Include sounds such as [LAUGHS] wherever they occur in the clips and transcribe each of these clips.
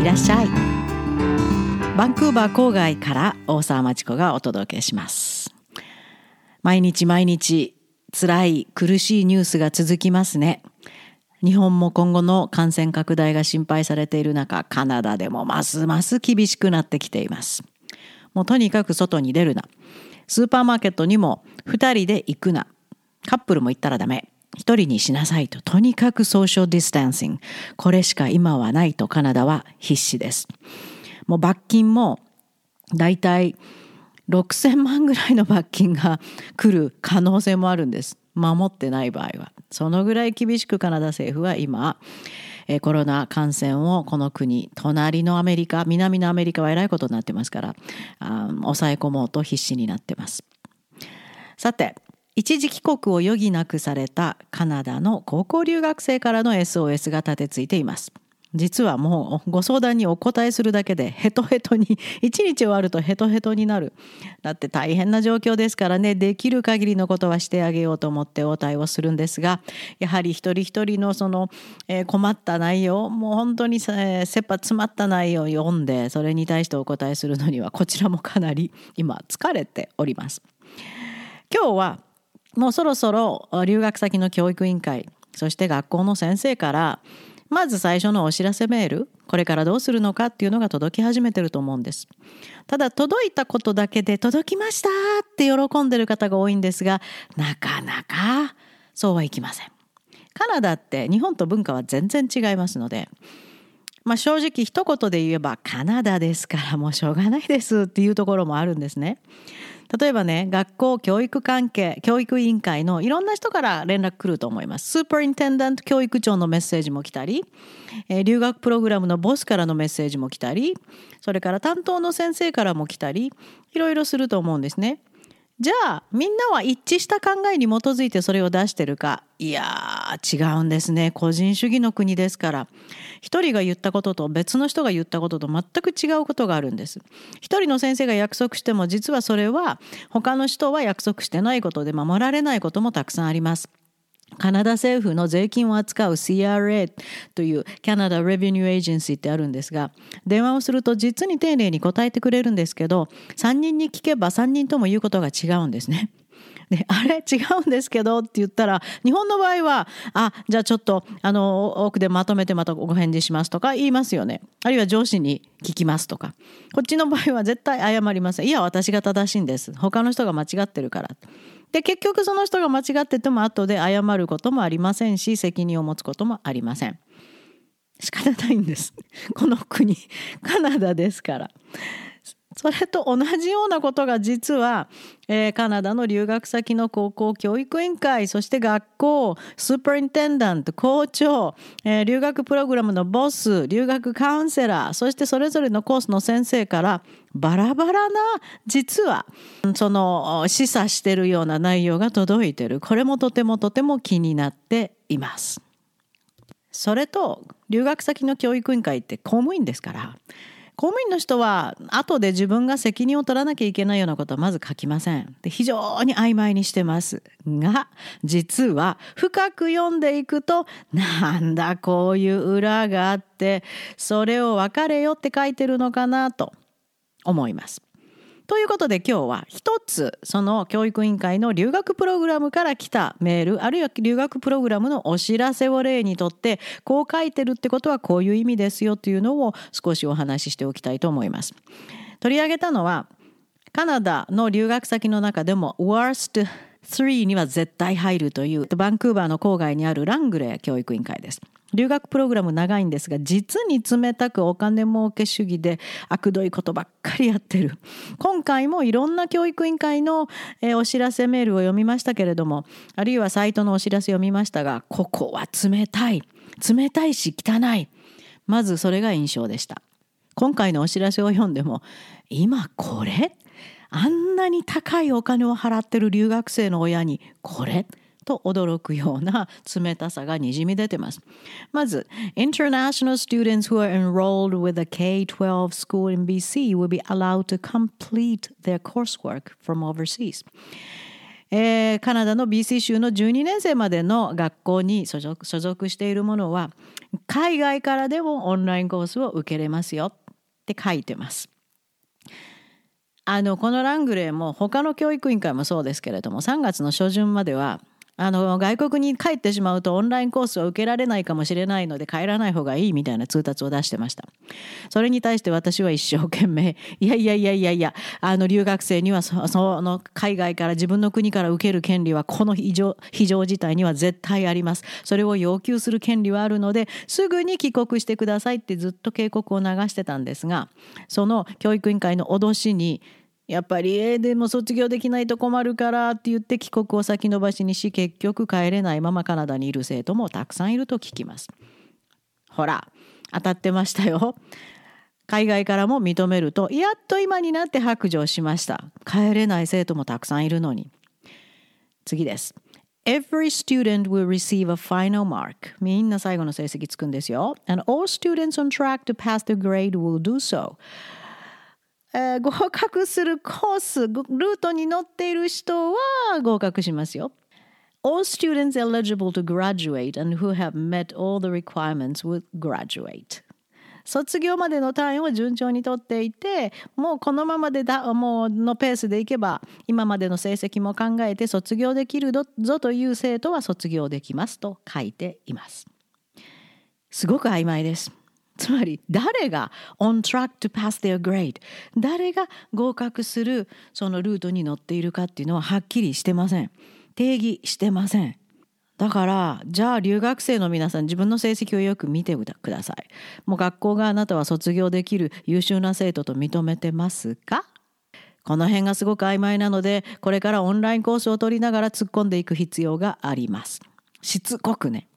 いらっしゃい。バンクーバー郊外から大沢町子がお届けします。毎日毎日辛い苦しいニュースが続きますね。日本も今後の感染拡大が心配されている中カナダでもますます厳しくなってきています。もうとにかく外に出るな。スーパーマーケットにも2人で行くな。カップルも行ったらダメ。一人にしなさいととにかくソーシャルディスタンシング。これしか今はないとカナダは必死です。もう罰金もだいたい6,000万ぐらいの罰金が来る可能性もあるんです。守ってない場合は。そのぐらい厳しくカナダ政府は今コロナ感染をこの国隣のアメリカ南のアメリカはえらいことになってますから抑え込もうと必死になってます。さて一時帰国を余儀なくされたカナダの高校留学生からの SOS が立てついています。実はもうご相談にお答えするだけでヘトヘトに一日終わるとヘトヘトになる。だって大変な状況ですからね。できる限りのことはしてあげようと思って応対をするんですがやはり一人一人のその、えー、困った内容もう本当に、えー、切羽詰まった内容を読んでそれに対してお答えするのにはこちらもかなり今疲れております。今日はもうそろそろ留学先の教育委員会そして学校の先生からまず最初のお知らせメールこれからどうするのかっていうのが届き始めてると思うんです。ただ届いたことだけで届きましたって喜んでる方が多いんですがなかなかそうはいきません。カナダって日本と文化は全然違いますのでまあ正直一言で言えばカナダですからもうしょうがないですっていうところもあるんですね。例えばね学校教育関係教育委員会のいろんな人から連絡来ると思います。スーパーインテンダント教育長のメッセージも来たり、えー、留学プログラムのボスからのメッセージも来たりそれから担当の先生からも来たりいろいろすると思うんですね。じゃあみんなは一致した考えに基づいてそれを出してるか。いやー違うんですね。個人主義の国ですから。一人が言ったことと別の人が言ったことと全く違うことがあるんです。一人の先生が約束しても実はそれは他の人は約束してないことで守られないこともたくさんあります。カナダ政府の税金を扱う CRA というキャナダ・レビニュー・エージェンシーってあるんですが電話をすると実に丁寧に答えてくれるんですけど3人に聞けば3人とも言うことが違うんですね。であれ？違うんですけどって言ったら日本の場合はあじゃあちょっとあの奥でまとめてまたご返事しますとか言いますよね。あるいは上司に聞きますとか。こっちの場合は絶対謝りません。いや私が正しいんです。他の人が間違ってるから。で結局その人が間違ってても後で謝ることもありませんし責任を持つこともありません。仕方ないんです。この国カナダですから。それと同じようなことが実は、えー、カナダの留学先の高校教育委員会そして学校スーパーインテンダント校長、えー、留学プログラムのボス留学カウンセラーそしてそれぞれのコースの先生からバラバラな実はその示唆してるような内容が届いてるこれもとてもとても気になっています。それと留学先の教育委員会って公務員ですから公務員の人は後で自分が責任を取らなきゃいけないようなことはまず書きません。で非常に曖昧にしてますが実は深く読んでいくとなんだこういう裏があってそれを別れよって書いてるのかなと思います。ということで今日は一つその教育委員会の留学プログラムから来たメールあるいは留学プログラムのお知らせを例にとってこう書いてるってことはこういう意味ですよというのを少しお話ししておきたいと思います。取り上げたのはカナダの留学先の中でも Worst 3には絶対入るというバンクーバーの郊外にあるラングレー教育委員会です。留学プログラム長いんですが実に冷たくお金儲け主義で悪どいことばっかりやってる。今回もいろんな教育委員会の、お知らせメールを読みましたけれどもあるいはサイトのお知らせを見ましたがここは冷たい。冷たいし汚い。まずそれが印象でした。今回のお知らせを読んでも今これ？あんなに高いお金を払ってる留学生の親にこれ？と驚くような冷たさがにじみ出てます。まず、International students who are enrolled with a K-12 school in BC will be allowed to complete their coursework from overseas. えー、カナダの BC 州の12年生までの学校に所属所属しているものは海外からでもオンラインコースを受けれますよって書いてます。あのこのラングレーも他の教育委員会もそうですけれども3月の初旬まではあの外国に帰ってしまうとオンラインコースを受けられないかもしれないので帰らない方がいいみたいな通達を出してました。それに対して私は一生懸命 [LAUGHS] いやいやいやいやいやあの留学生にはその海外から自分の国から受ける権利はこの非常非常事態には絶対あります。それを要求する権利はあるのですぐに帰国してくださいってずっと警告を流してたんですがその教育委員会の脅しにやっぱり、えー、でも卒業できないと困るからって言って帰国を先延ばしにし結局帰れないままカナダにいる生徒もたくさんいると聞きます。ほら当たってましたよ。[LAUGHS] 海外からも認めるとやっと今になって白状しました。帰れない生徒もたくさんいるのに。次です。Every student will receive a final mark. みんな最後の成績つくんですよ。And all students on track to pass the grade will do so. えー、合格するコース、ルートに乗っている人は合格しますよ。All students eligible to graduate and who have met all the requirements will graduate. 卒業までの単位を順調にとっていてもうこのままでだもうのペースでいけば今までの成績も考えて卒業できるぞという生徒は卒業できますと書いています。すごく曖昧です。つまり誰が on track to pass their grade? 誰が合格するそのルートに乗っているかっていうのははっきりしてません。定義してません。だからじゃあ留学生の皆さん自分の成績をよく見てください。もう学校があなたは卒業できる優秀な生徒と認めてますか？この辺がすごく曖昧なのでこれからオンラインコースを取りながら突っ込んでいく必要があります。しつこくね。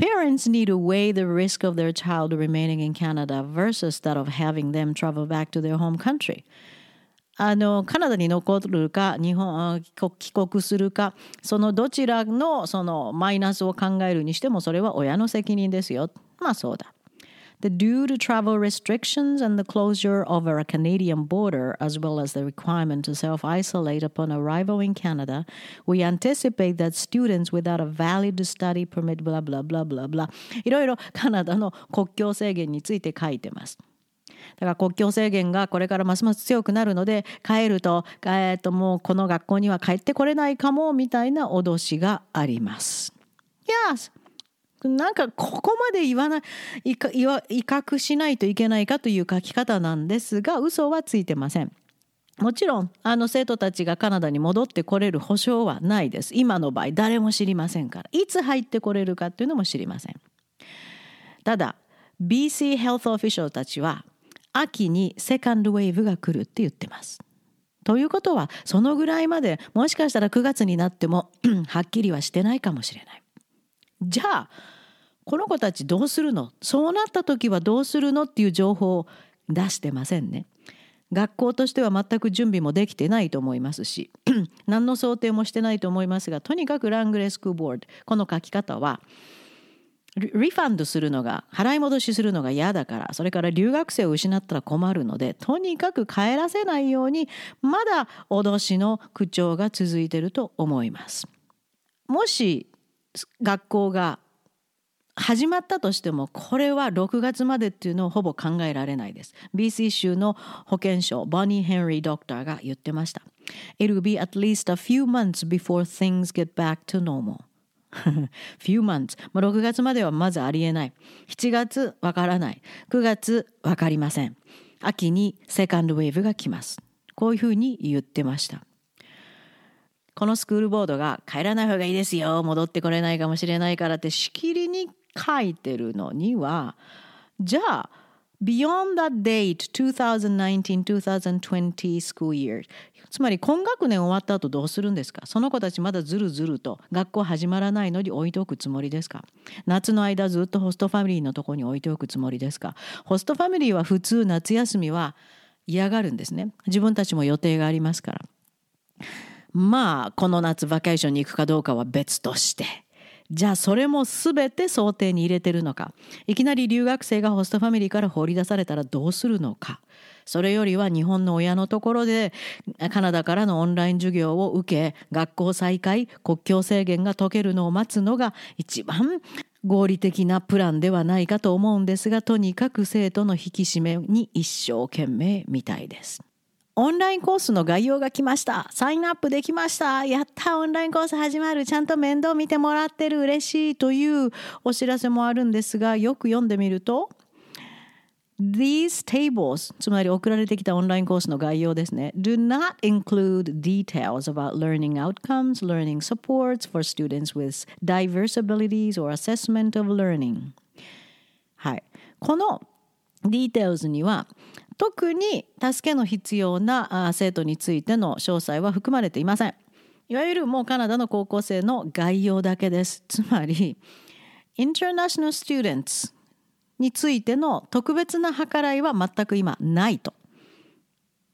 Parents need to weigh the risk of their child remaining in Canada versus that of having them travel back to their home country. あのカナダに残るか日本帰国するかそのどちらのそのマイナスを考えるにしてもそれは親の責任ですよ。まあそうだ。The due to travel restrictions and the closure of a Canadian border, as well as the requirement to self isolate upon arrival in Canada, we anticipate that students without a valid study permit, blah, blah, blah, blah, blah, いろいろカナダの国境制限について書いてます。だから国境制限がこれからますます強くなるので帰ると,、えー、ともうこの学校には帰ってこれないかもみたいな脅しがあります。Yes, なんかここまで言わない威嚇しないといけないかという書き方なんですが嘘はついてません。もちろんあの生徒たちがカナダに戻ってこれる保証はないです。今の場合誰も知りませんからいつ入ってこれるかっていうのも知りません。ただ BC ヘルスオフィシャルたちは秋にセカンドウェーブが来るって言ってます。ということはそのぐらいまでもしかしたら9月になっても [CLEARS THROAT] はっきりはしてないかもしれない。じゃあこの子たちどうするの？そうなった時はどうするのっていう情報を出してませんね。学校としては全く準備もできてないと思いますし [CLEARS THROAT] 何の想定もしてないと思いますがとにかくラングレスクーボードこの書き方はリファンドするのが払い戻しするのが嫌だからそれから留学生を失ったら困るのでとにかく帰らせないようにまだ脅しの口調が続いてると思います。もし学校が始まったとしてもこれは6月までっていうのをほぼ考えられないです。BC 州の保健省ボニー・ヘンリー・ドクターが言ってました。It will be at least a few months before things get back to normal. [LAUGHS] few months. 6月まではまずありえない。7月わからない。9月わかりません。秋にセカンドウェーブが来ます。こういうふうに言ってました。このスクールボードが帰らない方がいいですよ。戻ってこれないかもしれないからってしきりに書いてるのにはじゃあ Beyond that date 2019-2020 school year つまり今学年終わった後どうするんですか？その子たちまだずるずると学校始まらないのに置いておくつもりですか？夏の間ずっとホストファミリーのとこに置いておくつもりですか？ホストファミリーは普通夏休みは嫌がるんですね。自分たちも予定がありますから。まあこの夏バケーションに行くかどうかは別として。じゃあそれも全て想定に入れてるのか。いきなり留学生がホストファミリーから放り出されたらどうするのか。それよりは日本の親のところでカナダからのオンライン授業を受け学校再開国境制限が解けるのを待つのが一番合理的なプランではないかと思うんですがとにかく生徒の引き締めに一生懸命みたいです。オンラインコースの概要が来ました。サインアップできました。やったオンラインコース始まる。ちゃんと面倒見てもらってる。嬉しい。というお知らせもあるんですが、よく読んでみると、These tables つまり送られてきたオンラインコースの概要ですね do not include details about learning outcomes, learning supports for students with diverse abilities or assessment of learning はいこの details には特に助けの必要な生徒についての詳細は含まれていませんいわゆるもうカナダの高校生の概要だけですつまり International Students についての特別な計らいは全く今ないと。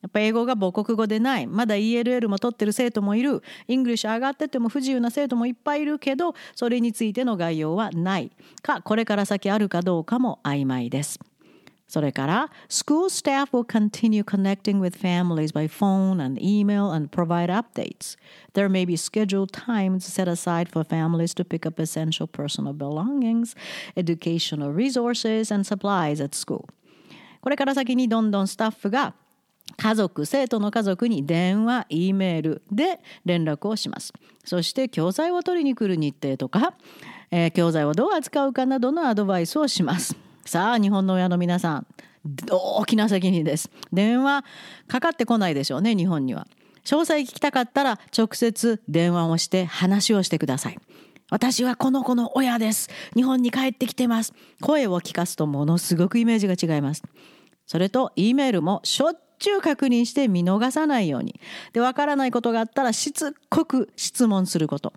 やっぱ英語が母国語でない。まだ ELL も取ってる生徒もいる。 English 上がってても不自由な生徒もいっぱいいるけど、それについての概要はない。か、これから先あるかどうかも曖昧です。それから、school staff will continue connecting with families by phone and email and provide updates. There may be scheduled times set aside for families to pick up essential personal belongings, educational resources, and supplies at school. これから先にどんどんスタッフが家族、生徒の家族に電話、E メールで連絡をします。そして教材を取りに来る日程とか、えー、教材をどう扱うかなどのアドバイスをします。さあ、日本の親の皆さん、大きな責任です。電話かかってこないでしょうね、日本には。詳細聞きたかったら直接電話をして話をしてください。私はこの子の親です。日本に帰ってきてます。声を聞かすとものすごくイメージが違います。それと、E メールもしょっちゅう確認して見逃さないように。で、わからないことがあったらしつこく質問すること。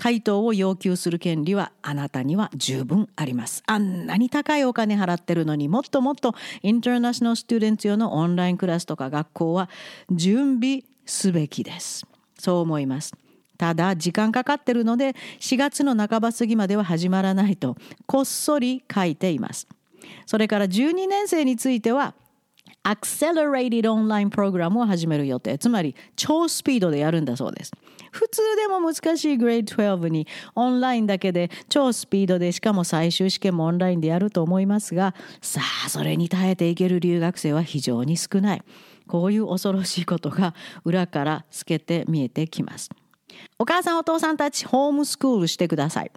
回答を要求する権利はあなたには十分あります。あんなに高いお金払ってるのにもっともっとインターナショナルスチューデンツ用のオンラインクラスとか学校は準備すべきです。そう思います。ただ時間かかってるので4月の半ば過ぎまでは始まらないとこっそり書いています。それから12年生については Accelerated Online プログラムを始める予定。つまり、超スピードでやるんだそうです。普通でも難しい Grade 12にオンラインだけで超スピードでしかも最終試験もオンラインでやると思いますが、さあ、それに耐えていける留学生は非常に少ない。こういう恐ろしいことが裏から透けて見えてきます。お母さんお父さんたちホームスクールしてください。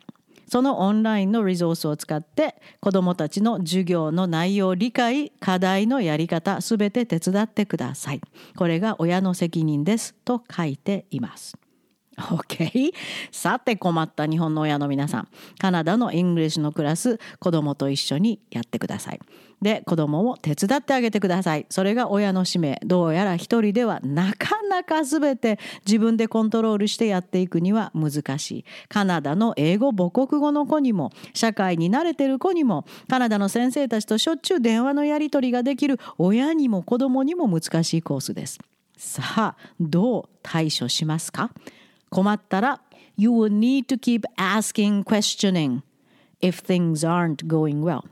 そのオンラインのリソースを使って子どもたちの授業の内容理解課題のやり方すべて手伝ってくださいこれが親の責任ですと書いています [LAUGHS] OK? さて困った日本の親の皆さん。カナダの English のクラス、子供と一緒にやってください。で、子供を手伝ってあげてください。それが親の使命。どうやら一人ではなかなか全て自分でコントロールしてやっていくには難しい。カナダの英語母国語の子にも、社会に慣れてる子にも、カナダの先生たちとしょっちゅう電話のやり取りができる親にも子供にも難しいコースです。さあ、どう対処しますか？困ったら You will need to keep asking questioning if things aren't going well.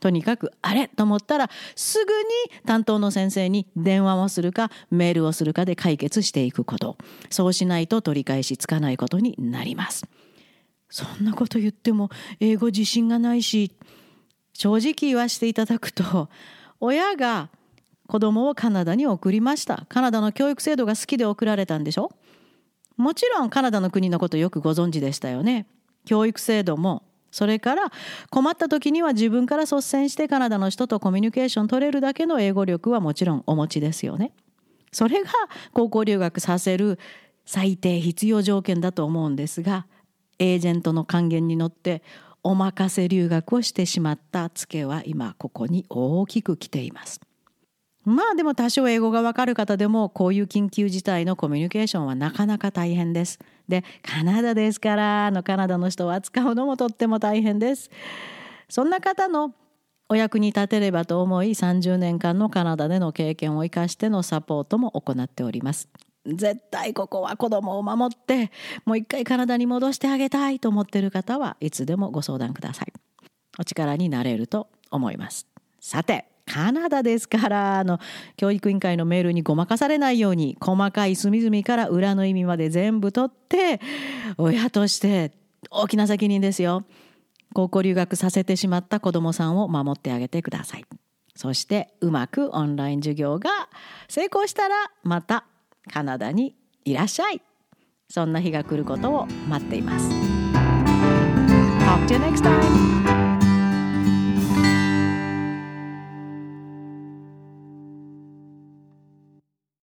とにかくあれと思ったらすぐに担当の先生に電話をするかメールをするかで解決していくこと。そうしないと取り返しつかないことになります。そんなこと言っても英語自信がないし正直言わせていただくと親が子供をカナダに送りました。カナダの教育制度が好きで送られたんでしょ？もちろんカナダの国のことよくご存知でしたよね。教育制度もそれから困った時には自分から率先してカナダの人とコミュニケーション取れるだけの英語力はもちろんお持ちですよね。それが高校留学させる最低必要条件だと思うんですがエージェントの還元に乗ってお任せ留学をしてしまったツケは今ここに大きく来ています。まあでも多少英語がわかる方でもこういう緊急事態のコミュニケーションはなかなか大変です。で、カナダですからのカナダの人を扱うのもとっても大変です。そんな方のお役に立てればと思い30年間のカナダでの経験を生かしてのサポートも行っております。絶対ここは子供を守ってもう一回カナダに戻してあげたいと思っている方はいつでもご相談くださいお力になれると思いますさてカナダですからあの教育委員会のメールにごまかされないように細かい隅々から裏の意味まで全部取って親として大きな責任ですよ高校留学させてしまった子どもさんを守ってあげてくださいそしてうまくオンライン授業が成功したらまたカナダにいらっしゃいそんな日が来ることを待っています。Talk to you next time!